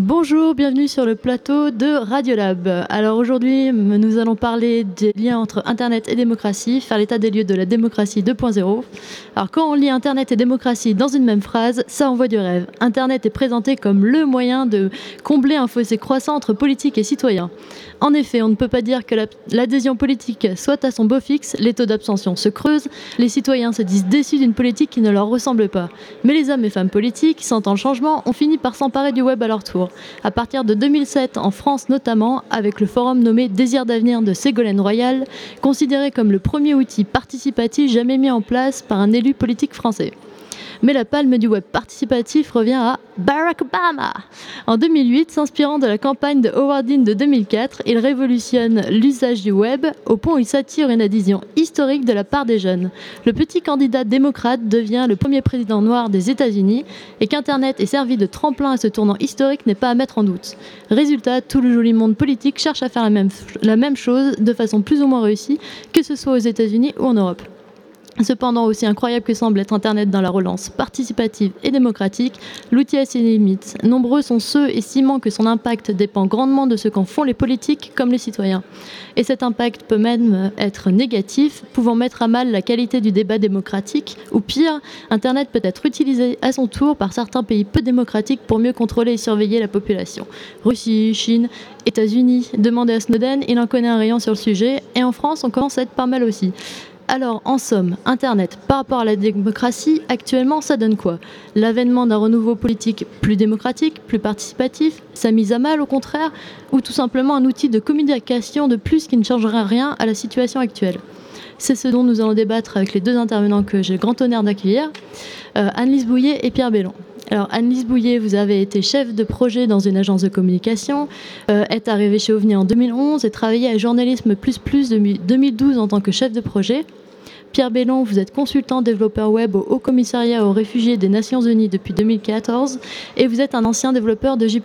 Bonjour, bienvenue sur le plateau de Radiolab. Alors aujourd'hui, nous allons parler des liens entre Internet et démocratie, faire l'état des lieux de la démocratie 2.0. Alors quand on lit Internet et démocratie dans une même phrase, ça envoie du rêve. Internet est présenté comme le moyen de combler un fossé croissant entre politique et citoyens. En effet, on ne peut pas dire que l'adhésion politique soit à son beau fixe, les taux d'abstention se creusent, les citoyens se disent déçus d'une politique qui ne leur ressemble pas. Mais les hommes et femmes politiques, sentant le changement, ont fini par s'emparer du web à leur tour. À partir de 2007, en France notamment, avec le forum nommé Désir d'avenir de Ségolène Royal, considéré comme le premier outil participatif jamais mis en place par un élu politique français mais la palme du web participatif revient à Barack Obama. En 2008, s'inspirant de la campagne de Howard Dean de 2004, il révolutionne l'usage du web au point où il s'attire une adhésion historique de la part des jeunes. Le petit candidat démocrate devient le premier président noir des États-Unis et qu'Internet ait servi de tremplin à ce tournant historique n'est pas à mettre en doute. Résultat, tout le joli monde politique cherche à faire la même, la même chose de façon plus ou moins réussie, que ce soit aux États-Unis ou en Europe. Cependant, aussi incroyable que semble être Internet dans la relance participative et démocratique, l'outil a ses limites. Nombreux sont ceux estimant que son impact dépend grandement de ce qu'en font les politiques comme les citoyens. Et cet impact peut même être négatif, pouvant mettre à mal la qualité du débat démocratique, ou pire, Internet peut être utilisé à son tour par certains pays peu démocratiques pour mieux contrôler et surveiller la population. Russie, Chine, États-Unis, demandez à Snowden, il en connaît un rayon sur le sujet, et en France, on commence à être pas mal aussi. Alors, en somme, Internet, par rapport à la démocratie, actuellement, ça donne quoi? L'avènement d'un renouveau politique plus démocratique, plus participatif Sa mise à mal, au contraire Ou tout simplement un outil de communication de plus qui ne changera rien à la situation actuelle? C'est ce dont nous allons débattre avec les deux intervenants que j'ai le grand honneur d'accueillir, euh, Annelise Bouillet et Pierre Bellon. Alors, Annelise Bouillet, vous avez été chef de projet dans une agence de communication, euh, est arrivée chez OVNI en 2011 et travaillé à Journalisme Plus Plus depuis 2012 en tant que chef de projet. Pierre Bellon, vous êtes consultant développeur web au Haut Commissariat aux réfugiés des Nations Unies depuis 2014 et vous êtes un ancien développeur de J++.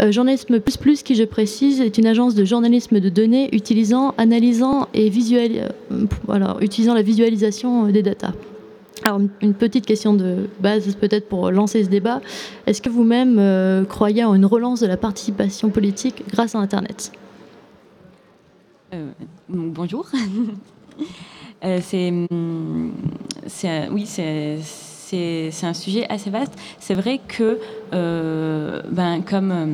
Euh, Journalisme Plus Plus, qui je précise, est une agence de journalisme de données utilisant, analysant et visuel, euh, la visualisation des datas. Alors, une petite question de base, peut-être pour lancer ce débat. Est-ce que vous-même euh, croyez en une relance de la participation politique grâce à Internet? Bonjour. Euh, c'est, oui, c'est, un sujet assez vaste. C'est vrai que, euh, ben, comme, euh,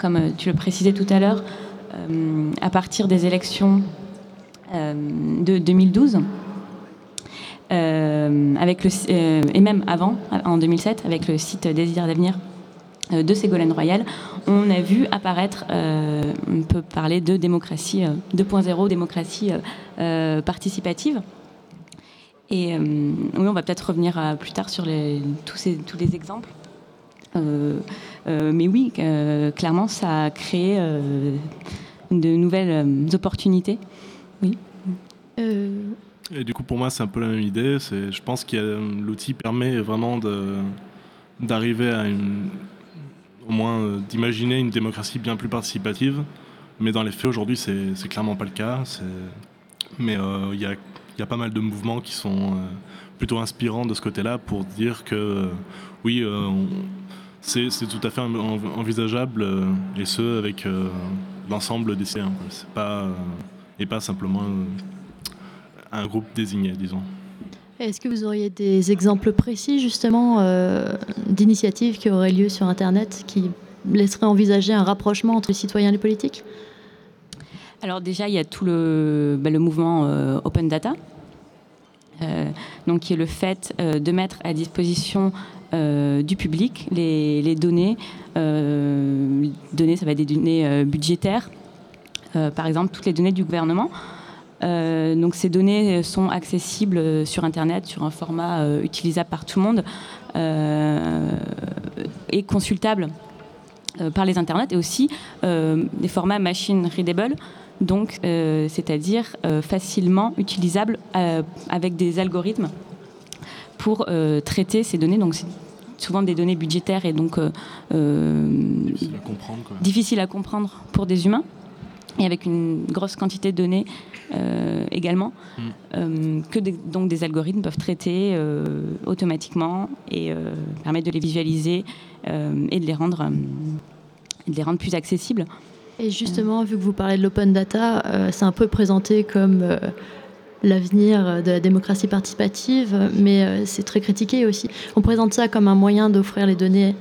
comme tu le précisais tout à l'heure, à partir des élections de 2012, avec le, et même avant, en 2007, avec le site Désir d'avenir euh, de Ségolène Royal, on a vu apparaître, euh, on peut parler de démocratie 2.0, euh, démocratie participative. Et oui, on va peut-être revenir plus tard sur tous, ces, tous les exemples. mais oui, clairement, ça a créé de nouvelles opportunités. Oui. Et du coup, pour moi, c'est un peu la même idée. Je pense que l'outil permet vraiment d'arriver à une, au moins euh, d'imaginer une démocratie bien plus participative. Mais dans les faits, aujourd'hui, c'est clairement pas le cas. Mais euh, il y, a, pas mal de mouvements qui sont euh, plutôt inspirants de ce côté-là pour dire que oui, c'est tout à fait envisageable, et ce, avec l'ensemble des citoyens. Pas, et pas simplement un groupe désigné, disons. Est-ce que vous auriez des exemples précis justement euh, d'initiatives qui auraient lieu sur Internet qui laisseraient envisager un rapprochement entre les citoyens et les politiques? Alors déjà, il y a tout le, bah, mouvement euh, Open Data, euh, donc qui est le fait de mettre à disposition du public les, les données. données, ça va être des données budgétaires, par exemple toutes les données du gouvernement. Euh, donc ces données sont accessibles sur Internet, sur un format euh, utilisable par tout le monde euh, et consultable par les Internets et aussi des formats machine readable, donc c'est-à-dire facilement utilisables avec des algorithmes pour traiter ces données. Donc c'est souvent des données budgétaires et donc difficiles à comprendre, difficile à comprendre pour des humains. Et avec une grosse quantité de données également, mm. que donc des algorithmes peuvent traiter automatiquement et permettre de les visualiser et de les rendre, de les rendre plus accessibles. Et justement, vu que vous parlez de l'open data, c'est un peu présenté comme l'avenir de la démocratie participative, mais euh, c'est très critiqué aussi. On présente ça comme un moyen d'offrir les données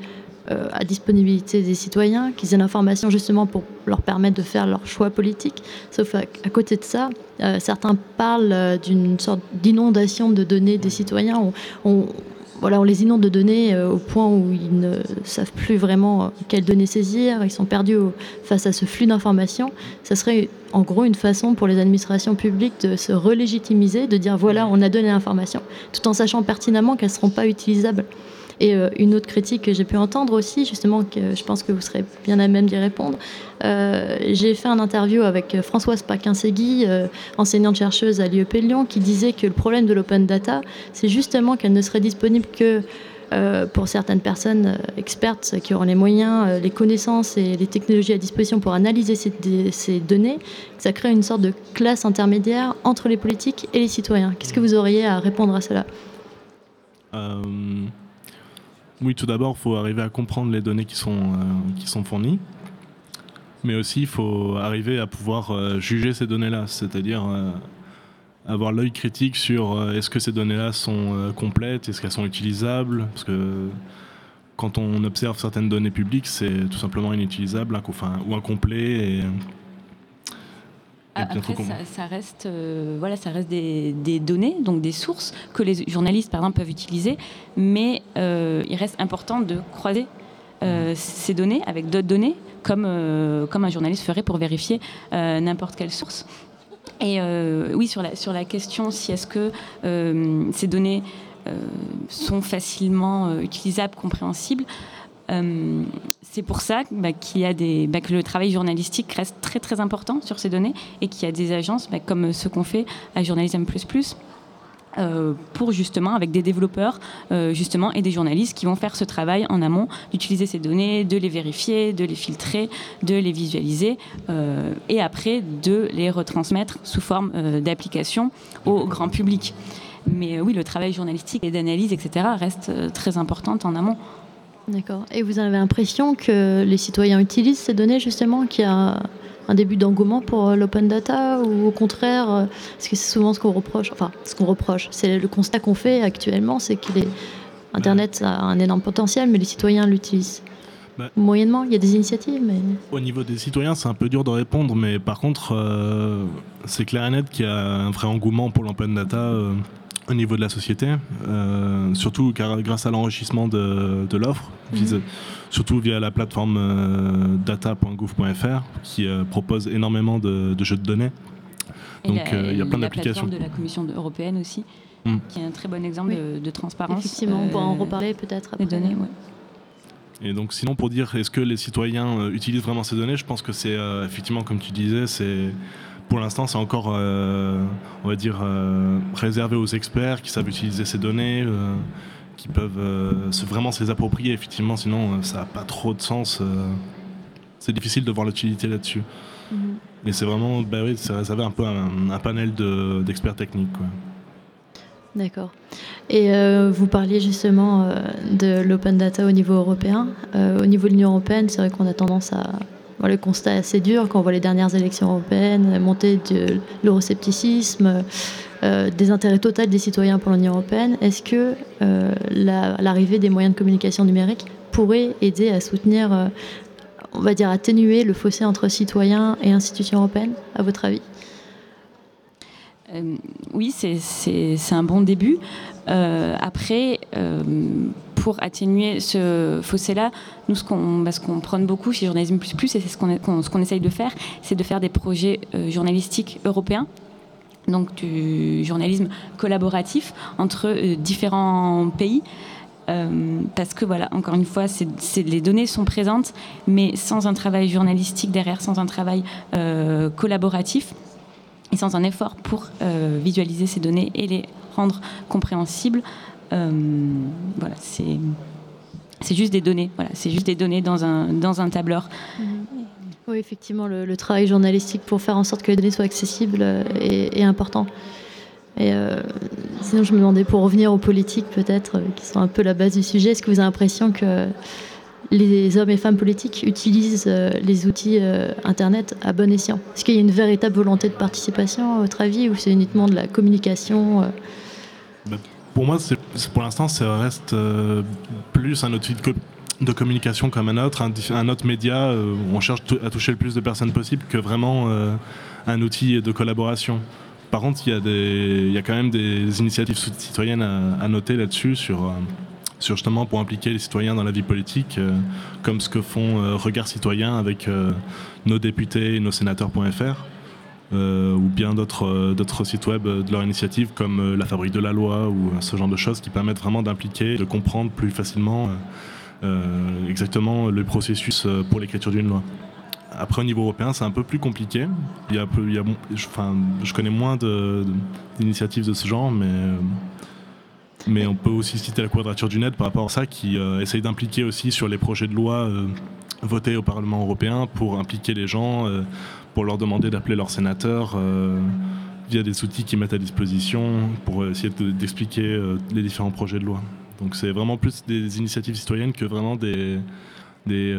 euh, à disponibilité des citoyens, qu'ils aient l'information justement pour leur permettre de faire leur choix politique. Sauf à, côté de ça, euh, certains parlent d'une sorte d'inondation de données des citoyens. on, voilà, on les inonde de données euh, au point où ils ne savent plus vraiment euh, quelles données saisir, ils sont perdus face à ce flux d'informations. Ça serait en gros une façon pour les administrations publiques de se relégitimiser, de dire voilà, on a donné l'information, tout en sachant pertinemment qu'elles ne seront pas utilisables. Et euh, une autre critique que j'ai pu entendre aussi, justement, que je pense que vous serez bien à même d'y répondre, euh, j'ai fait un interview avec Françoise Paquin-Segui, euh, enseignante-chercheuse à l'IEP Lyon, qui disait que le problème de l'open data, c'est justement qu'elle ne serait disponible que pour certaines personnes expertes qui auront les moyens, les connaissances et les technologies à disposition pour analyser ces, ces, données, ça crée une sorte de classe intermédiaire entre les politiques et les citoyens. Qu'est-ce que vous auriez à répondre à cela? Oui, tout d'abord, il faut arriver à comprendre les données qui sont, euh, qui sont fournies. Mais aussi, il faut arriver à pouvoir euh, juger ces données-là, c'est-à-dire euh, avoir l'œil critique sur est-ce que ces données-là sont complètes, est-ce qu'elles sont utilisables, parce que quand on observe certaines données publiques, c'est tout simplement inutilisable ou incomplet. Et, après, ça, reste, euh, voilà, ça reste des, données, donc des sources que les journalistes, par exemple, peuvent utiliser, mais euh, il reste important de croiser euh, mmh. ces données avec d'autres données, comme, comme un journaliste ferait pour vérifier n'importe quelle source. Et oui, sur la, sur la question si est-ce que ces données sont facilement utilisables, compréhensibles, euh, c'est pour ça bah, qu'il y a bah, que le travail journalistique reste très très important sur ces données et qu'il y a des agences bah, comme ce qu'on fait à Journalism++, euh, pour justement avec des développeurs euh, justement et des journalistes qui vont faire ce travail en amont d'utiliser ces données, de les vérifier, de les filtrer, de les visualiser et après de les retransmettre sous forme d'application au grand public. Mais oui, le travail journalistique et d'analyse, etc., reste très important en amont. D'accord. Et vous avez l'impression que les citoyens utilisent ces données justement, qu'il y a un début d'engouement pour euh, l'open data ou au contraire, euh, parce que c'est souvent ce qu'on reproche, enfin ce qu'on reproche, c'est le constat qu'on fait actuellement, c'est que Internet a un énorme potentiel, mais les citoyens l'utilisent. Bah. Moyennement, il y a des initiatives. Mais... Au niveau des citoyens, c'est un peu dur de répondre, mais par contre, euh, c'est clair et net qu'il y a un vrai engouement pour l'open data au niveau de la société, euh, surtout car, grâce à l'enrichissement de, l'offre, mhm. surtout via la plateforme euh, data.gouv.fr qui euh, propose énormément de, jeux de données. Donc il y a plein d'applications. de la Commission européenne aussi, hmm. qui est un très bon exemple de, transparence. Effectivement, on pourra en reparler peut-être après. Les données, Et donc sinon pour dire est-ce que les citoyens utilisent vraiment ces données, je pense que c'est effectivement comme tu disais, c'est pour l'instant, c'est encore, euh, on va dire, euh, réservé aux experts qui savent utiliser ces données, euh, qui peuvent vraiment se les approprier. Effectivement, sinon, ça n'a pas trop de sens. c'est difficile de voir l'utilité là-dessus. Mais mhm. c'est vraiment, bah oui, c'est réservé un peu un, panel d'experts techniques. D'accord. Et vous parliez justement de l'open data au niveau européen. au niveau de l'Union européenne, c'est vrai qu'on a tendance à le constat assez dur quand on voit les dernières élections européennes, montée de l'euroscepticisme, euh, des intérêts total des citoyens pour l'Union européenne. Est-ce que euh, l'arrivée des moyens de communication numérique pourrait aider à soutenir, euh, on va dire, atténuer le fossé entre citoyens et institutions européennes, à votre avis? Oui, c'est un bon début. après, pour atténuer ce fossé-là, nous, ce qu'on bah, prône beaucoup chez Journalisme Plus Plus, et c'est ce qu'on essaye de faire, c'est de faire des projets euh, journalistiques européens donc du journalisme collaboratif entre euh, différents pays. Euh, parce que voilà, encore une fois, les données sont présentes, mais sans un travail journalistique derrière, sans un travail collaboratif et sans un effort pour visualiser ces données et les rendre compréhensibles, voilà, c'est juste des données. Voilà, c'est juste des données dans un, tableur. Mhm. Oui, effectivement, le, travail journalistique pour faire en sorte que les données soient accessibles est, important. Et sinon, je me demandais, pour revenir aux politiques, peut-être, qui sont un peu la base du sujet, est-ce que vous avez l'impression que les hommes et femmes politiques utilisent euh, les outils euh, Internet à bon escient? Est-ce qu'il y a une véritable volonté de participation, à votre avis, ou c'est uniquement de la communication euh? Pour moi, pour l'instant, ça reste plus un outil de, communication comme un autre, un, autre média où on cherche à toucher le plus de personnes possible que vraiment un outil de collaboration. Par contre, il y, a quand même des initiatives citoyennes à, noter là-dessus sur justement pour impliquer les citoyens dans la vie politique, euh, comme ce que font euh, Regard Citoyen avec euh, nos députés et nos sénateurs.fr. ou bien d'autres sites web de leur initiative comme la Fabrique de la Loi ou ce genre de choses qui permettent vraiment d'impliquer, de comprendre plus facilement exactement le processus pour l'écriture d'une loi. Après, au niveau européen, c'est un peu plus compliqué. Il y a, il y a, je, enfin, je connais moins d'initiatives de, ce genre, mais mais on peut aussi citer la Quadrature du Net par rapport à ça, qui euh, essaye d'impliquer aussi sur les projets de loi euh, votés au Parlement européen pour impliquer les gens, euh, pour leur demander d'appeler leurs sénateurs via des outils qu'ils mettent à disposition pour essayer d'expliquer les différents projets de loi. Donc c'est vraiment plus des initiatives citoyennes que vraiment des, des,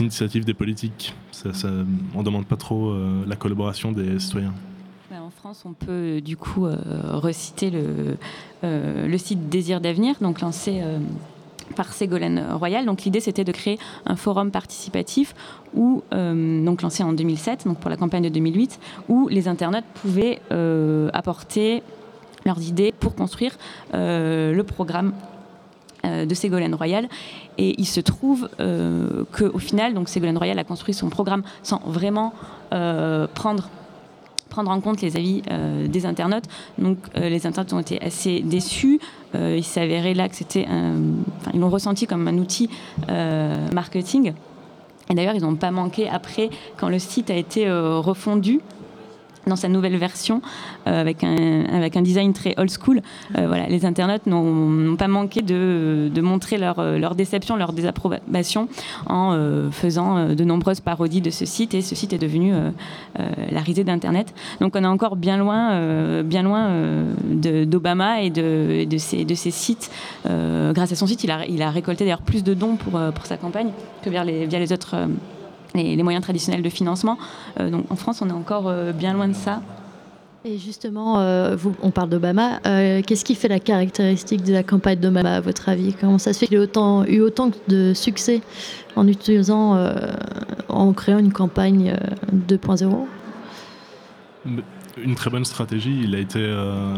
initiatives des politiques. on ne demande pas trop la collaboration des citoyens. En France, on peut du coup euh, reciter le, euh, le site Désir d'avenir, donc lancé euh, par Ségolène Royal. Donc l'idée c'était de créer un forum participatif où, donc lancé en 2007, donc pour la campagne de 2008, où les internautes pouvaient apporter leurs idées pour construire le programme de Ségolène Royal. Et il se trouve qu'au final, donc Ségolène Royal a construit son programme sans vraiment prendre prendre en compte les avis euh, des internautes. Donc euh, les internautes ont été assez déçus. Euh, il s'avérait là que c'était ils l'ont ressenti comme un outil marketing. Et d'ailleurs, ils n'ont pas manqué après, quand le site a été refondu, dans sa nouvelle version euh, avec, un, design très old school. Euh, voilà, les internautes n'ont pas manqué de, montrer leur, euh, leur, déception, leur désapprobation en faisant de nombreuses parodies de ce site et ce site est devenu la risée d'Internet. Donc on est encore bien loin, bien loin d'Obama et de, de, ces sites. grâce à son site, il a, récolté d'ailleurs plus de dons pour, sa campagne que via les autres les, moyens traditionnels de financement. Euh, donc en France, on est encore euh, bien loin de ça. Et justement, euh, vous, on parle d'Obama. Qu'est-ce qui fait la caractéristique de la campagne d'Obama, à votre avis? Comment ça se fait qu'il ait autant, eu autant de succès en utilisant, en créant une campagne 2.0 Une très bonne stratégie. Il a été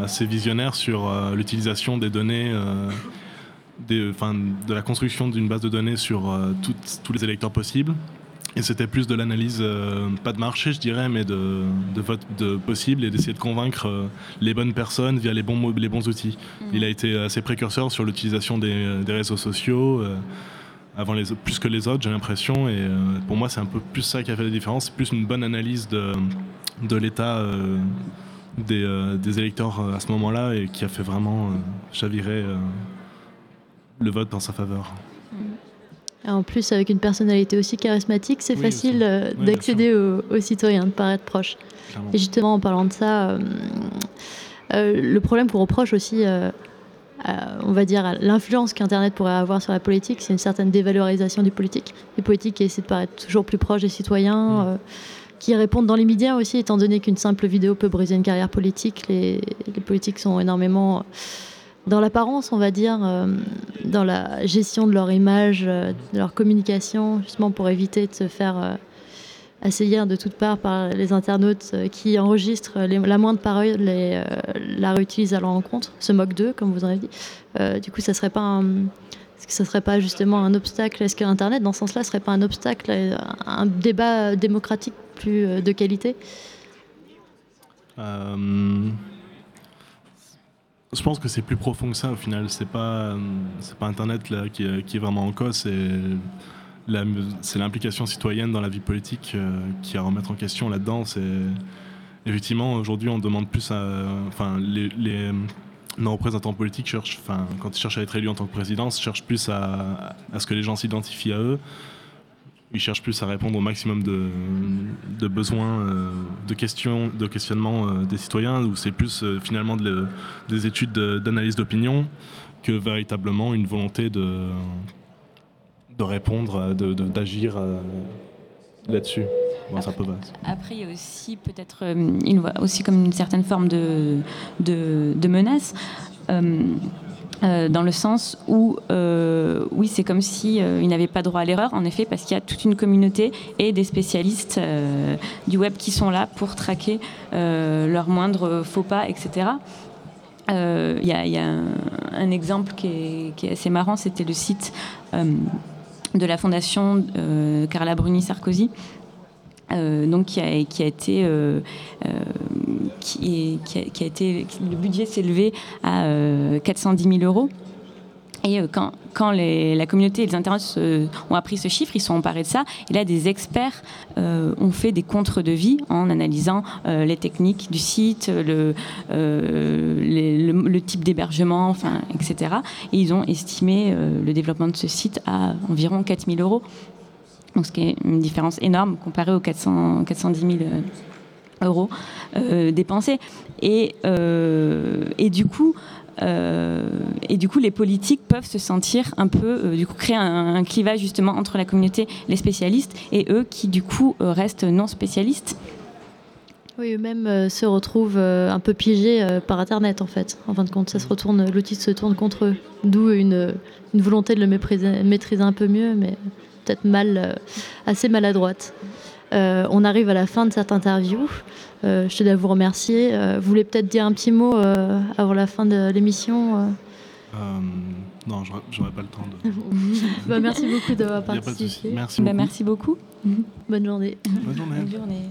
assez visionnaire sur l'utilisation des données. Des, de la construction d'une base de données sur tous les électeurs possibles et c'était plus de l'analyse, euh, pas de marché, je dirais, mais de, de vote de possible et d'essayer de convaincre euh, les bonnes personnes via les bons, les bons outils. Mm. Il a été assez précurseur sur l'utilisation des, des, réseaux sociaux, euh, avant les, plus que les autres, j'ai l'impression. Et pour moi, c'est un peu plus ça qui a fait la différence, plus une bonne analyse de, de l'état des, des, électeurs à ce moment-là et qui a fait vraiment chavirer le vote dans sa faveur. Mm. En plus, avec une personnalité aussi charismatique, c'est facile euh, d'accéder aux, citoyens, de paraître proche. Et justement, en parlant de ça, euh, euh, le problème qu'on reproche aussi, on va dire, l'influence qu'Internet pourrait avoir sur la politique, c'est une certaine dévalorisation du politique. Les politiques qui essaient de paraître toujours plus proches des citoyens. Mm. qui répondent dans les médias aussi, étant donné qu'une simple vidéo peut briser une carrière politique. Les, les politiques sont énormément dans l'apparence, on va dire, euh, dans la gestion de leur image, euh, de leur communication, justement pour éviter de se faire euh, assaillir de toutes parts par les internautes qui enregistrent la moindre parole et la réutilisent à leur encontre, se moquent d'eux, comme vous en avez dit. du coup, ça serait pas est-ce que ça serait pas justement un obstacle? Est-ce que Internet, dans ce sens-là, serait pas un obstacle à un débat démocratique plus de qualité? Je pense que c'est plus profond que ça au final. C'est pas, c'est pas Internet là, qui, est vraiment en cause. C'est, c'est l'implication citoyenne dans la vie politique euh, qui a à remettre en question là-dedans. C'est, effectivement, aujourd'hui, on demande plus à. Enfin, les, les nos représentants politiques cherchent, enfin, quand ils cherchent à être élus en tant que président, cherchent plus à, à ce que les gens s'identifient à eux ils cherchent plus à répondre au maximum de, besoins, de questions, de questionnements des citoyens, où c'est plus finalement des études d'analyse d'opinion que véritablement une volonté de, de répondre, d'agir là-dessus. après, il y a aussi peut-être une aussi comme une certaine forme de, de, menace. Euh, dans le sens où, euh, oui, c'est comme si euh, n'avaient pas droit à l'erreur, en effet, parce qu'il y a toute une communauté et des spécialistes du web qui sont là pour traquer leurs moindres faux pas, etc. Il y, a, un, exemple qui est, assez marrant, c'était le site de la fondation Carla Bruni Sarkozy, euh, donc qui a été euh, euh, qui, a, été le budget s'est élevé à 410 000 euros. Et quand, quand la communauté et les internautes ont appris ce chiffre, ils sont emparés de ça. Et là, des experts ont fait des contre-devis en analysant les techniques du site, le, type d'hébergement, etc. Et ils ont estimé le développement de ce site à environ 4 000 euros donc ce qui est une différence énorme comparée aux 400, 410 000 euros euh, dépensés. Et, euh, et du coup, euh, et du coup, les politiques peuvent se sentir un peu, du coup, créer un, clivage justement entre la communauté, les spécialistes, et eux qui du coup restent non spécialistes. Oui, eux-mêmes se retrouvent un peu piégés par Internet en fait. En fin de compte, ça se retourne, l'outil se tourne contre eux. D'où une, une, volonté de le maîtriser un peu mieux, mais peut-être mal, euh, assez maladroite. Euh, on arrive à la fin de cette interview. Euh, je tenais à vous remercier. vous voulez peut-être dire un petit mot avant la fin de l'émission Non, j'aurais pas le temps de. bah, merci beaucoup d'avoir participé. Merci, bah, merci beaucoup. Bonne journée. Bonne journée. Bonne journée.